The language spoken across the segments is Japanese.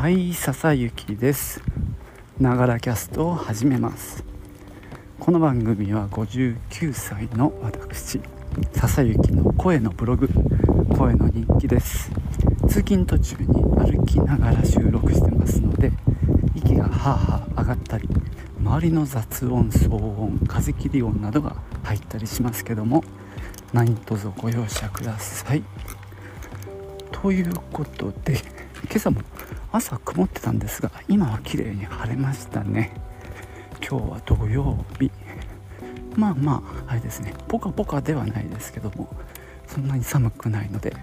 はい笹雪です。ながらキャストを始めます。この番組は59歳の私笹雪の声のブログ声の日記です。通勤途中に歩きながら収録してますので息がハーハー上がったり周りの雑音騒音風切り音などが入ったりしますけども何卒ご容赦ください。ということで今朝も朝曇ってたんですが今は綺麗に晴れましたね。今日は土曜日。まあまああれですね。ポカポカではないですけどもそんなに寒くないので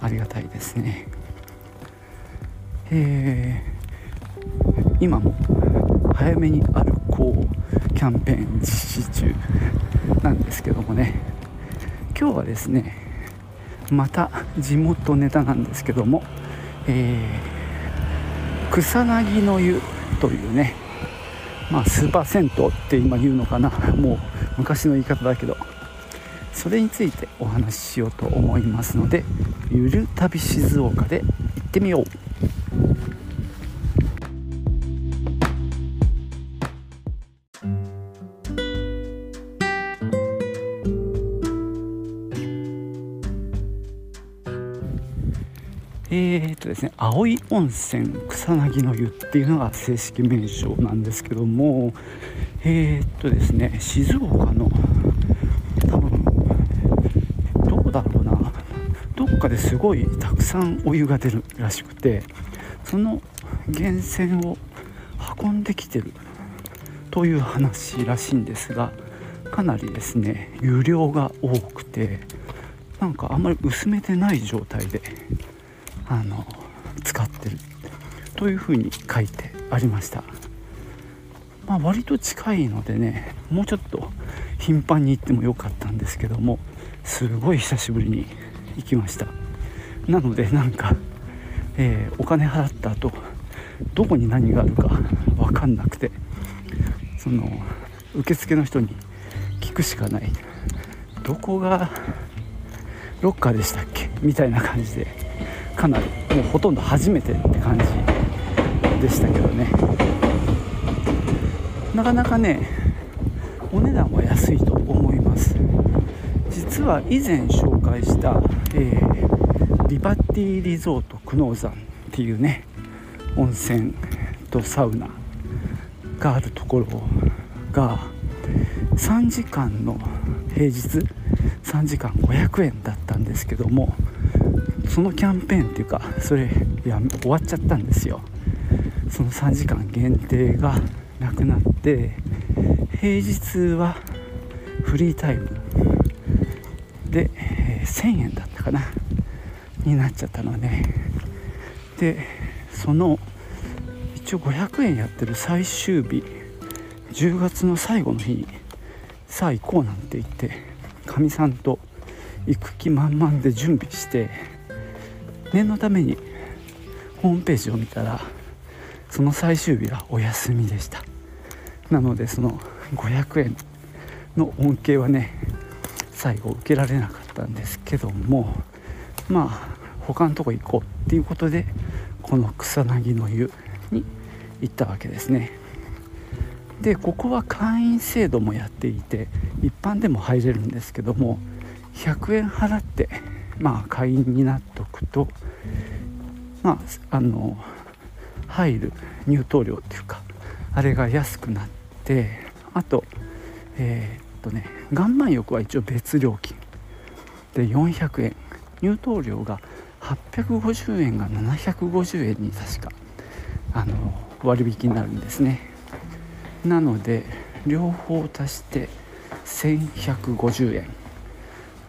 ありがたいですね。えー、今も早めに歩こうキャンペーン実施中なんですけどもね。今日はですねまた地元ネタなんですけども、えー、草薙の湯というねまあスーパー銭湯って今言うのかな。もう昔の言い方だけど。それについてお話ししようと思いますのでゆる旅静岡で行ってみよう。ですね、青い温泉草薙の湯っていうのが正式名称なんですけどもえー、っとですね静岡の多分どこだろうなどっかですごいたくさんお湯が出るらしくてその源泉を運んできてるという話らしいんですがかなりですね湯量が多くてなんかあんまり薄めてない状態であの使ってるというふうに書いてありました、まあ、割と近いのでねもうちょっと頻繁に行ってもよかったんですけどもすごい久しぶりに行きました。なのでなんか、えー、お金払った後どこに何があるか分かんなくてその受付の人に聞くしかない。どこがロッカーでしたっけ？みたいな感じでかなりもうほとんど初めてって感じでしたけどね。なかなかねお値段は安いと思います。実は以前紹介した、えー、リバティリゾート久能山っていうね温泉とサウナがあるところが3時間の平日3時間500円だったんですけどもそのキャンペーンっていうかそれや終わっちゃったんですよ。その3時間限定がなくなって平日はフリータイム。で、えー、1000円だったかなになっちゃったのねでその一応500円やってる最終日10月の最後の日にさあ行こうなんて言ってかみさんと行く気満々で準備して念のためにホームページを見たらその最終日はお休みでした。なのでその500円の恩恵はね最後受けられなかったんですけどもまあ他のとこ行こうっていうことでこの草薙の湯に行ったわけですね。でここは会員制度もやっていて一般でも入れるんですけども100円払ってまあ会員になっておくとまああの入る入湯料っていうかあれが安くなってあとえー、っとね岩盤浴は一応別料金で400円。入湯料が850円が750円に確かあの割引になるんですね。なので両方足して1150円。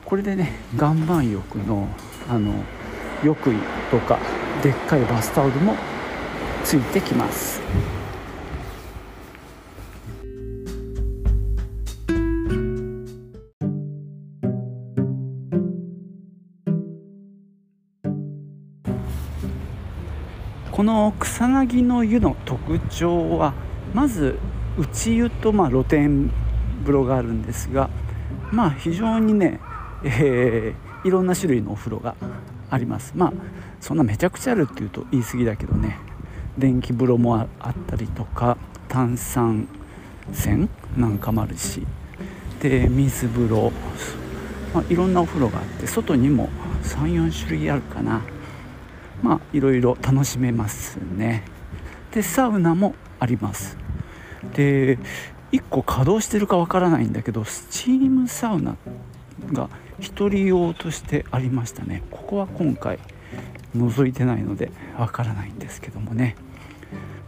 これでね岩盤浴のあの浴衣とかでっかいバスタオルもついてきます。この草薙の湯の特徴はまず内湯とまあ露天風呂があるんですがまあ非常にねえー、いろんな種類のお風呂があります。まあそんなめちゃくちゃあるっていうと言い過ぎだけどね。電気風呂もあったりとか炭酸泉なんかもあるし。で水風呂、まあ、いろんなお風呂があって外にも34種類あるかな。まあいろいろ楽しめますね。でサウナもあります。で1個稼働してるかわからないんだけどスチームサウナが1人用としてありましたね。ここは今回覗いてないのでわからないんですけどもね。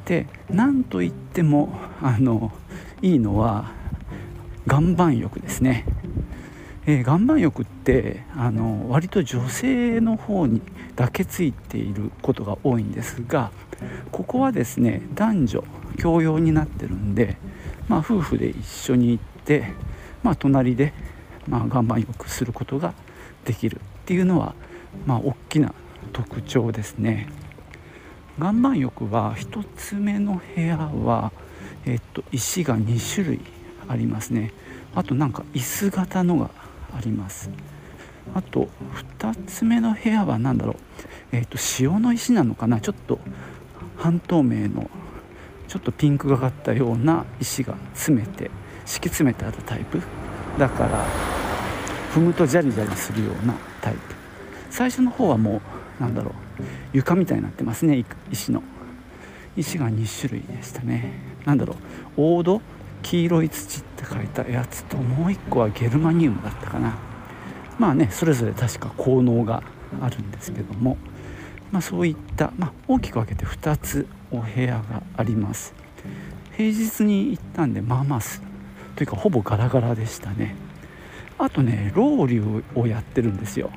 でなんといってもあのいいのは岩盤浴ですね、えー、岩盤浴ってあの割と女性の方にだけついていることが多いんですがここはですね男女共用になってるんで、まあ、夫婦で一緒に行って、まあ、隣で、まあ、岩盤浴することができるっていうのは、まあ、大きな特徴ですね。岩盤浴は1つ目の部屋は、えっと、石が2種類ありますね。あとなんか椅子型のがあります。あと2つ目の部屋は何だろう。えっと塩の石なのかな。ちょっと半透明のちょっとピンクがかったような石が詰めて敷き詰めてあるタイプ。だから踏むとジャリジャリするようなタイプ。最初の方はもうなんだろう。床みたいになってますね。石の。石が2種類でしたね。何だろう。黄土黄色い土って書いたやつともう1個はゲルマニウムだったかな。まあねそれぞれ確か効能があるんですけども、まあ、そういった、まあ、大きく分けて2つお部屋があります。平日に行ったんでまあまあというかほぼガラガラでしたね。あとねロウリュをやってるんですよ。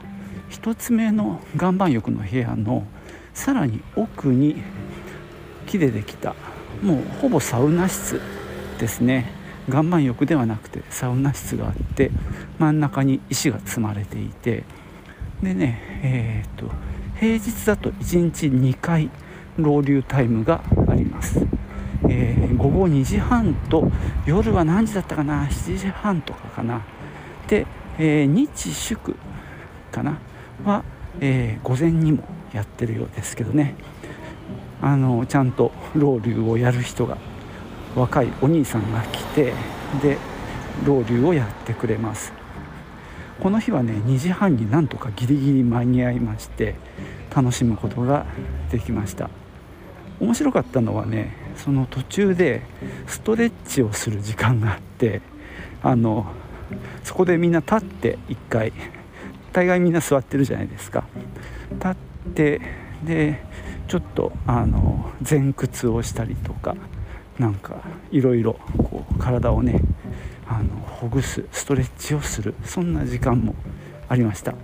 1つ目の岩盤浴の部屋のさらに奥に木でできたもうほぼサウナ室ですね。岩盤浴ではなくてサウナ室があって真ん中に石が積まれていてでねえー、っと平日だと1日2回ロウリュタイムがあります、えー、午後2時半と夜は何時だったかな？7時半とかかな。で、えー、日祝かな？は、えー、午前にもやってるようですけどね。あのちゃんとロウリュをやる人が若いお兄さんが来てでロウリュをやってくれます。この日はね2時半になんとかギリギリ間に合いまして楽しむことができました。面白かったのはねその途中でストレッチをする時間があってあのそこでみんな立って1回大概みんな座ってるじゃないですか。立ってでちょっとあの前屈をしたりとかなんかいろいろこう体をねあのほぐすストレッチをするそんな時間もありました。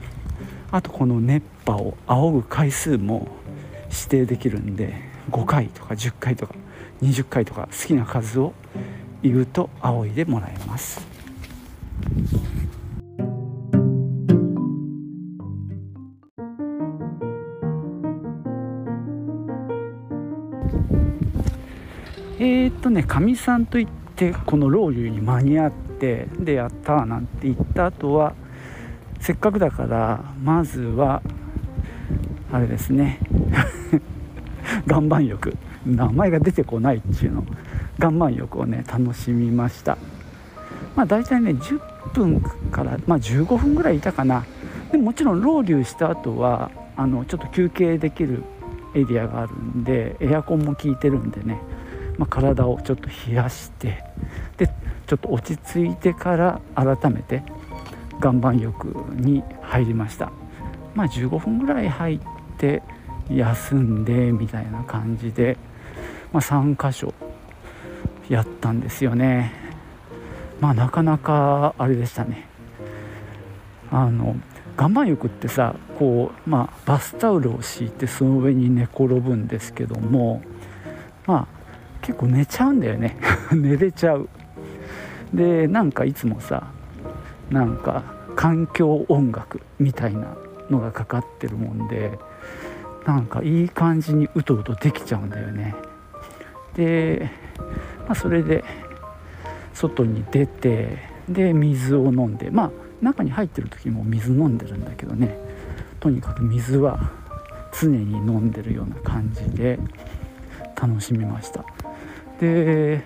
あとこの熱波を仰ぐ回数も指定できるんで5回とか10回とか20回とか好きな数を言うと仰いでもらえます。ねかみさんといってこのロウリュに間に合ってでやったなんて言った後はせっかくだからまずはあれですね 岩盤浴。名前が出てこないっていうの。岩盤浴をね楽しみました。まあ大体ね10分から、まあ、15分ぐらいいたかな。でもちろんロウリュした後はあのちょっと休憩できるエリアがあるんでエアコンも効いてるんでね。まあ、体をちょっと冷やしてでちょっと落ち着いてから改めて岩盤浴に入りました。まあ15分ぐらい入って休んでみたいな感じで、まあ、3箇所やったんですよね。まあなかなかあれでしたね。あの岩盤浴ってさこうまあバスタオルを敷いてその上に寝転ぶんですけどもまあ結構寝ちゃうんだよね。寝れちゃう。でなんかいつもさなんか環境音楽みたいなのがかかってるもんでなんかいい感じにうとうとできちゃうんだよね。で、まあ、それで外に出てで水を飲んでまあ中に入ってる時も水飲んでるんだけどね。とにかく水は常に飲んでるような感じで楽しみました。で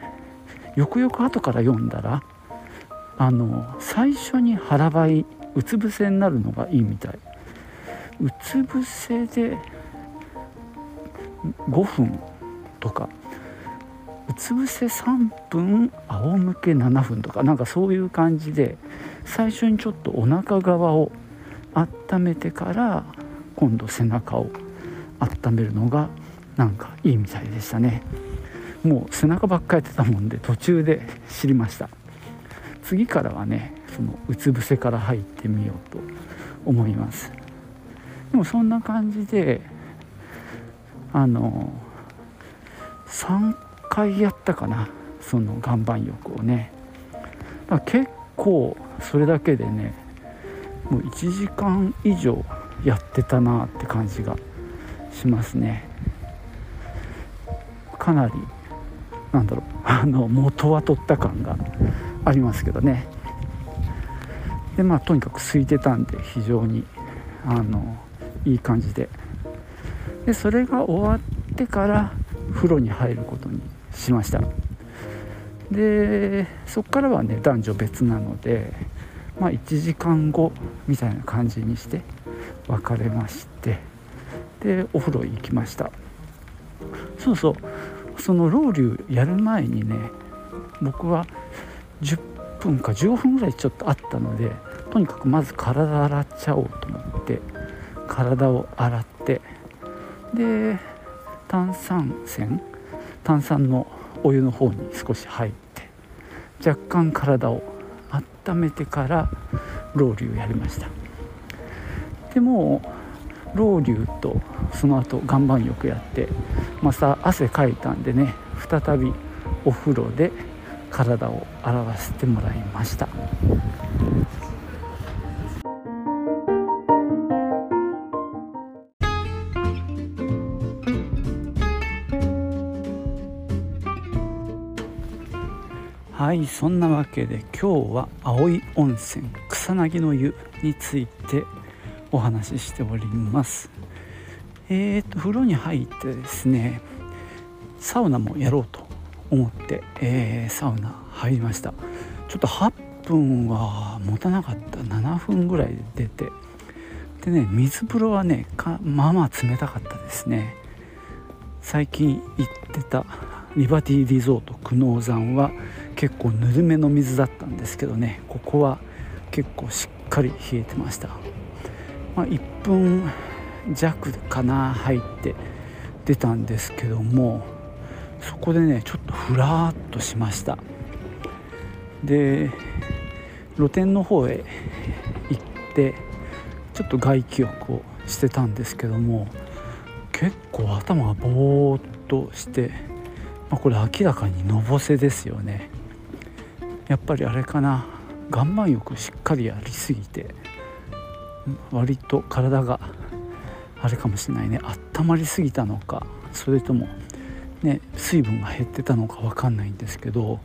よくよく後から読んだらあの最初に腹ばいうつ伏せになるのがいいみたい。うつ伏せで5分とか。うつ伏せ3分仰向け7分とか。なんかそういう感じで最初にちょっとお腹側を温めてから今度背中を温めるのがなんかいいみたいでしたね。もう背中ばっかりやってたもんで途中で知りました。次からはねそのうつ伏せから入ってみようと思います。でもそんな感じであの3回やったかなその岩盤浴をね。だ結構それだけでねもう1時間以上やってたなって感じがしますね。かなりなんだろう。あの元は取った感がありますけどね。でまあとにかく空いてたんで非常にあのいい感じで。でそれが終わってから風呂に入ることにしました。でそこからはね男女別なのでまあ1時間後みたいな感じにして別れましてでお風呂行きました。そうそう。そのロウリュやる前にね僕は10分か15分ぐらいちょっとあったのでとにかくまず体洗っちゃおうと思って体を洗ってで炭酸泉炭酸のお湯の方に少し入って若干体を温めてからロウリュやりました。でもロウリュとその後岩盤浴やってまた汗かいたんでね再びお風呂で体を洗わせてもらいました。はいそんなわけで今日は青い温泉草薙の湯についてお話ししております。えーと風呂に入ってですねサウナもやろうと思って、えー、サウナ入りました。ちょっと8分は持たなかった。7分ぐらいで出て。でね水風呂はねまあまあ冷たかったですね。最近行ってたリバティリゾート久能山は結構ぬるめの水だったんですけどねここは結構しっかり冷えてました、まあ、1分弱かな入って出たんですけどもそこでねちょっとふらっとしました。で露天の方へ行ってちょっと外気浴をしてたんですけども結構頭がぼーっとして、まあ、これ明らかにのぼせですよね。やっぱりあれかな岩盤浴しっかりやりすぎて割と体があれかもしれないね温まりすぎたのかそれともね水分が減ってたのか分かんないんですけど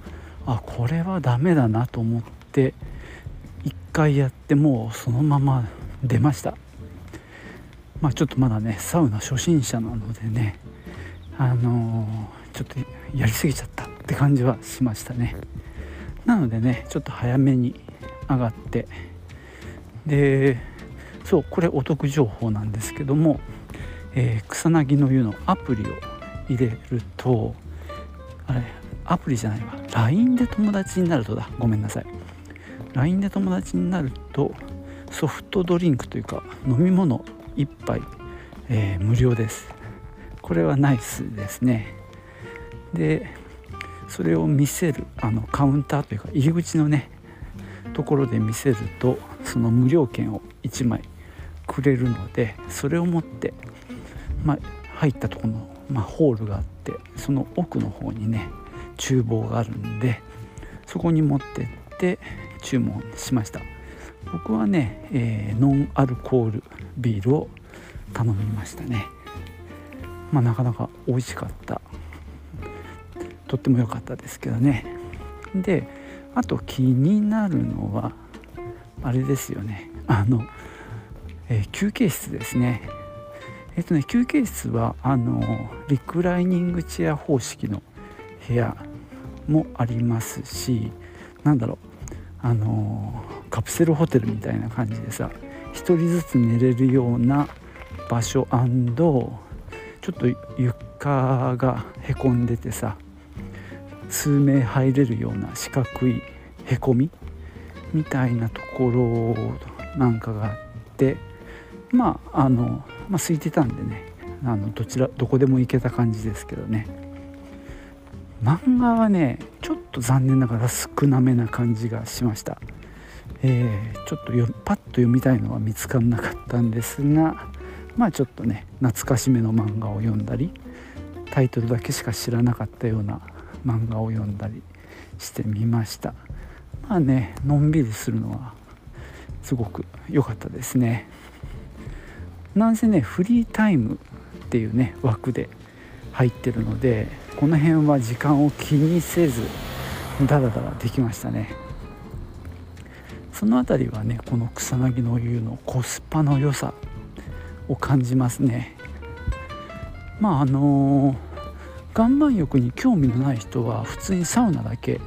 あこれはダメだなと思って1回やってもうそのまま出ましたまあちょっとまだねサウナ初心者なのでねあのー、ちょっとやりすぎちゃったって感じはしましたね。なのでねちょっと早めに上がってでそうこれお得情報なんですけども、えー、草薙の湯のアプリを入れるとあれアプリじゃないわ。LINE で友達になるとだ。ごめんなさい。LINE で友達になるとソフトドリンクというか飲み物1杯、えー、無料です。これはナイスですね。でそれを見せるあのカウンターというか入り口のねところで見せるとその無料券を1枚くれるのでそれを持って、まあ、入ったとこの、まあ、ホールがあってその奥の方にね厨房があるんでそこに持ってって注文しました。僕はね、えー、ノンアルコールビールを頼みましたね。まあなかなか美味しかった。とっても良かったですけどね。であと気になるのはあれですよね。あの、えー、休憩室ですね、えっとね休憩室はあのリクライニングチェア方式の部屋もありますしなんだろうあのカプセルホテルみたいな感じでさ1人ずつ寝れるような場所ちょっと床がへこんでてさ数名入れるような四角いへこみみたいなところなんかがあってまああの、まあ、空いてたんでねあのどちらどこでも行けた感じですけどね。漫画はねちょっと残念ながら少なめな感じがしました、えー、ちょっとよパッと読みたいのは見つからなかったんですがまあちょっとね懐かしめの漫画を読んだりタイトルだけしか知らなかったような漫画を読んだりしてみました。まあねのんびりするのはすごく良かったですね。なんせねフリータイムっていうね枠で入ってるのでこの辺は時間を気にせずダラダラできましたね。その辺りはねこの草薙の湯のコスパの良さを感じますね。まああの岩盤浴に興味のない人は普通にサウナだけ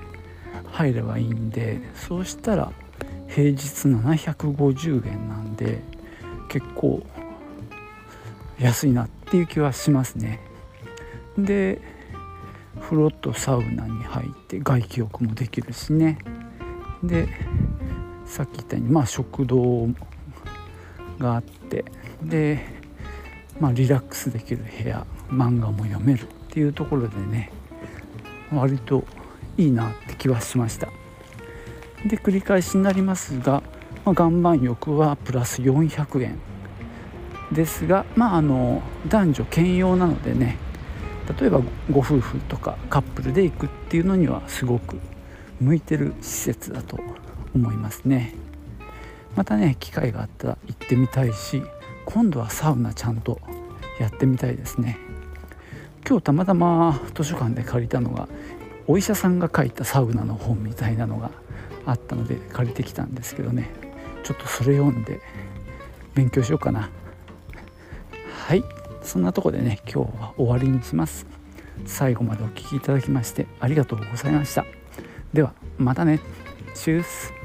入ればいいんでそうしたら平日750円なんで結構安いなっていう気はしますね。で風呂とサウナに入って外気浴もできるしね。でさっき言ったようにまあ食堂があってでまあリラックスできる部屋漫画も読めるっていうところでね割といいなって気はしました。で繰り返しになりますが、まあ、岩盤浴はプラス400円。ですがまああの男女兼用なのでね例えばご夫婦とかカップルで行くっていうのにはすごく向いてる施設だと思いますね。またね機会があったら行ってみたいし今度はサウナちゃんとやってみたいですね。今日たまたま図書館で借りたのがお医者さんが書いたサウナの本みたいなのがあったので借りてきたんですけどね。ちょっとそれ読んで勉強しようかな。はい。そんなとこでね今日は終わりにします。最後までお聴きいただきましてありがとうございました。ではまたね。チュース。